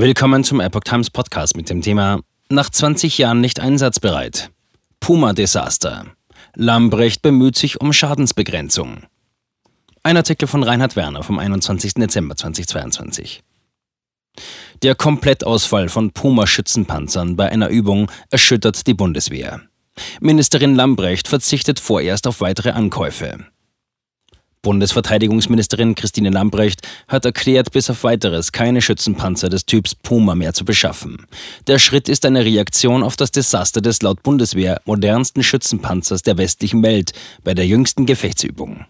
Willkommen zum Epoch Times Podcast mit dem Thema Nach 20 Jahren nicht einsatzbereit. Puma-Desaster. Lambrecht bemüht sich um Schadensbegrenzung. Ein Artikel von Reinhard Werner vom 21. Dezember 2022. Der Komplettausfall von Puma-Schützenpanzern bei einer Übung erschüttert die Bundeswehr. Ministerin Lambrecht verzichtet vorerst auf weitere Ankäufe. Bundesverteidigungsministerin Christine Lambrecht hat erklärt, bis auf weiteres keine Schützenpanzer des Typs Puma mehr zu beschaffen. Der Schritt ist eine Reaktion auf das Desaster des laut Bundeswehr modernsten Schützenpanzers der westlichen Welt bei der jüngsten Gefechtsübung.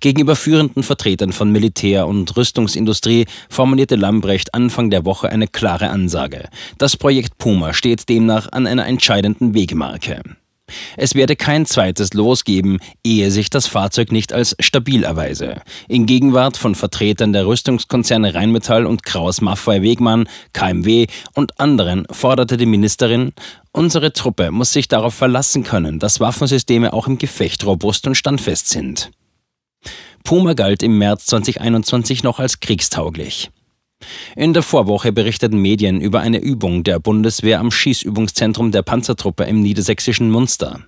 Gegenüber führenden Vertretern von Militär- und Rüstungsindustrie formulierte Lambrecht Anfang der Woche eine klare Ansage. Das Projekt Puma steht demnach an einer entscheidenden Wegmarke. Es werde kein zweites Los geben, ehe sich das Fahrzeug nicht als stabil erweise. In Gegenwart von Vertretern der Rüstungskonzerne Rheinmetall und Kraus Maffei Wegmann, KMW und anderen forderte die Ministerin, unsere Truppe muss sich darauf verlassen können, dass Waffensysteme auch im Gefecht robust und standfest sind. Puma galt im März 2021 noch als kriegstauglich. In der Vorwoche berichteten Medien über eine Übung der Bundeswehr am Schießübungszentrum der Panzertruppe im niedersächsischen Munster.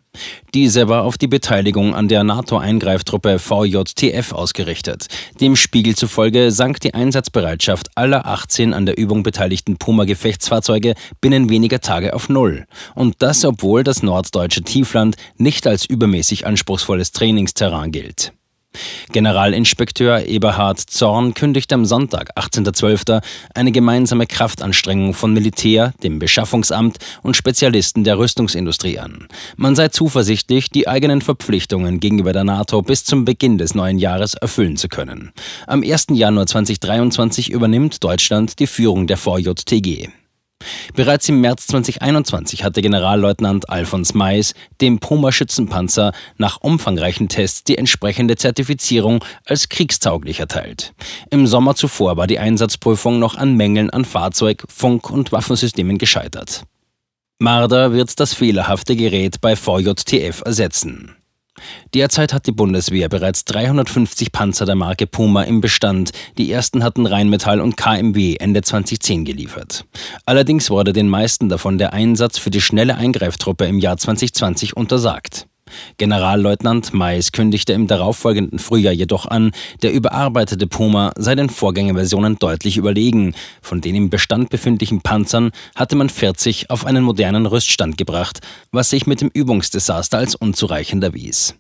Diese war auf die Beteiligung an der NATO-Eingreiftruppe VJTF ausgerichtet. Dem Spiegel zufolge sank die Einsatzbereitschaft aller 18 an der Übung beteiligten Puma-Gefechtsfahrzeuge binnen weniger Tage auf Null. Und das, obwohl das norddeutsche Tiefland nicht als übermäßig anspruchsvolles Trainingsterrain gilt. Generalinspekteur Eberhard Zorn kündigt am Sonntag, 18.12., eine gemeinsame Kraftanstrengung von Militär, dem Beschaffungsamt und Spezialisten der Rüstungsindustrie an. Man sei zuversichtlich, die eigenen Verpflichtungen gegenüber der NATO bis zum Beginn des neuen Jahres erfüllen zu können. Am 1. Januar 2023 übernimmt Deutschland die Führung der VJTG. Bereits im März 2021 hatte Generalleutnant Alfons Mais dem Puma-Schützenpanzer nach umfangreichen Tests die entsprechende Zertifizierung als kriegstauglich erteilt. Im Sommer zuvor war die Einsatzprüfung noch an Mängeln an Fahrzeug, Funk- und Waffensystemen gescheitert. Marder wird das fehlerhafte Gerät bei VJTF ersetzen. Derzeit hat die Bundeswehr bereits 350 Panzer der Marke Puma im Bestand. Die ersten hatten Rheinmetall und KMW Ende 2010 geliefert. Allerdings wurde den meisten davon der Einsatz für die schnelle Eingreiftruppe im Jahr 2020 untersagt. Generalleutnant Mais kündigte im darauffolgenden Frühjahr jedoch an, der überarbeitete Puma sei den Vorgängerversionen deutlich überlegen. Von den im Bestand befindlichen Panzern hatte man 40 auf einen modernen Rüststand gebracht, was sich mit dem Übungsdesaster als unzureichend erwies.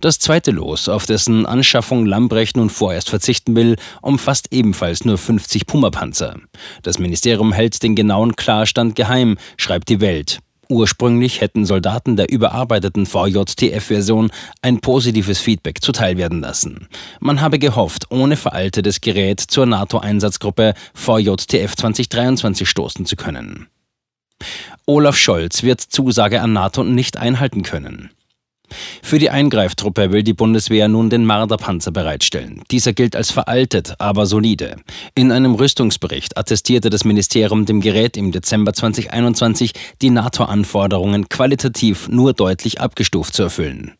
Das zweite Los, auf dessen Anschaffung Lambrecht nun vorerst verzichten will, umfasst ebenfalls nur 50 Puma-Panzer. Das Ministerium hält den genauen Klarstand geheim, schreibt die Welt. Ursprünglich hätten Soldaten der überarbeiteten VJTF-Version ein positives Feedback zuteilwerden lassen. Man habe gehofft, ohne veraltetes Gerät zur NATO-Einsatzgruppe VJTF 2023 stoßen zu können. Olaf Scholz wird Zusage an NATO nicht einhalten können. Für die Eingreiftruppe will die Bundeswehr nun den Marder-Panzer bereitstellen. Dieser gilt als veraltet, aber solide. In einem Rüstungsbericht attestierte das Ministerium dem Gerät im Dezember 2021, die NATO-Anforderungen qualitativ nur deutlich abgestuft zu erfüllen.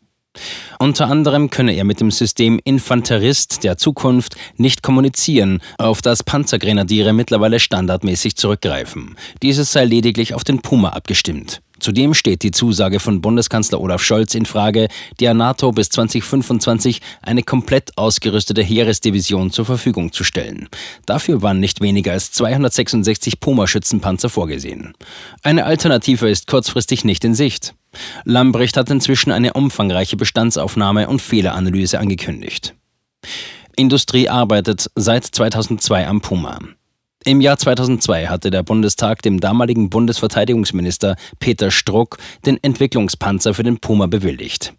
Unter anderem könne er mit dem System Infanterist der Zukunft nicht kommunizieren, auf das Panzergrenadiere mittlerweile standardmäßig zurückgreifen. Dieses sei lediglich auf den Puma abgestimmt. Zudem steht die Zusage von Bundeskanzler Olaf Scholz in Frage, der NATO bis 2025 eine komplett ausgerüstete Heeresdivision zur Verfügung zu stellen. Dafür waren nicht weniger als 266 Puma-Schützenpanzer vorgesehen. Eine Alternative ist kurzfristig nicht in Sicht. Lambrecht hat inzwischen eine umfangreiche Bestandsaufnahme und Fehleranalyse angekündigt. Industrie arbeitet seit 2002 am Puma. Im Jahr 2002 hatte der Bundestag dem damaligen Bundesverteidigungsminister Peter Struck den Entwicklungspanzer für den Puma bewilligt.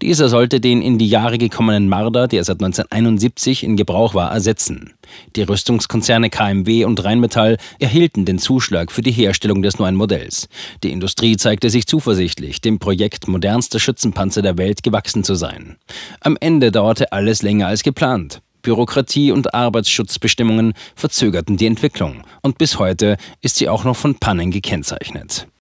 Dieser sollte den in die Jahre gekommenen Marder, der seit 1971 in Gebrauch war, ersetzen. Die Rüstungskonzerne KMW und Rheinmetall erhielten den Zuschlag für die Herstellung des neuen Modells. Die Industrie zeigte sich zuversichtlich, dem Projekt modernster Schützenpanzer der Welt gewachsen zu sein. Am Ende dauerte alles länger als geplant. Bürokratie und Arbeitsschutzbestimmungen verzögerten die Entwicklung und bis heute ist sie auch noch von Pannen gekennzeichnet.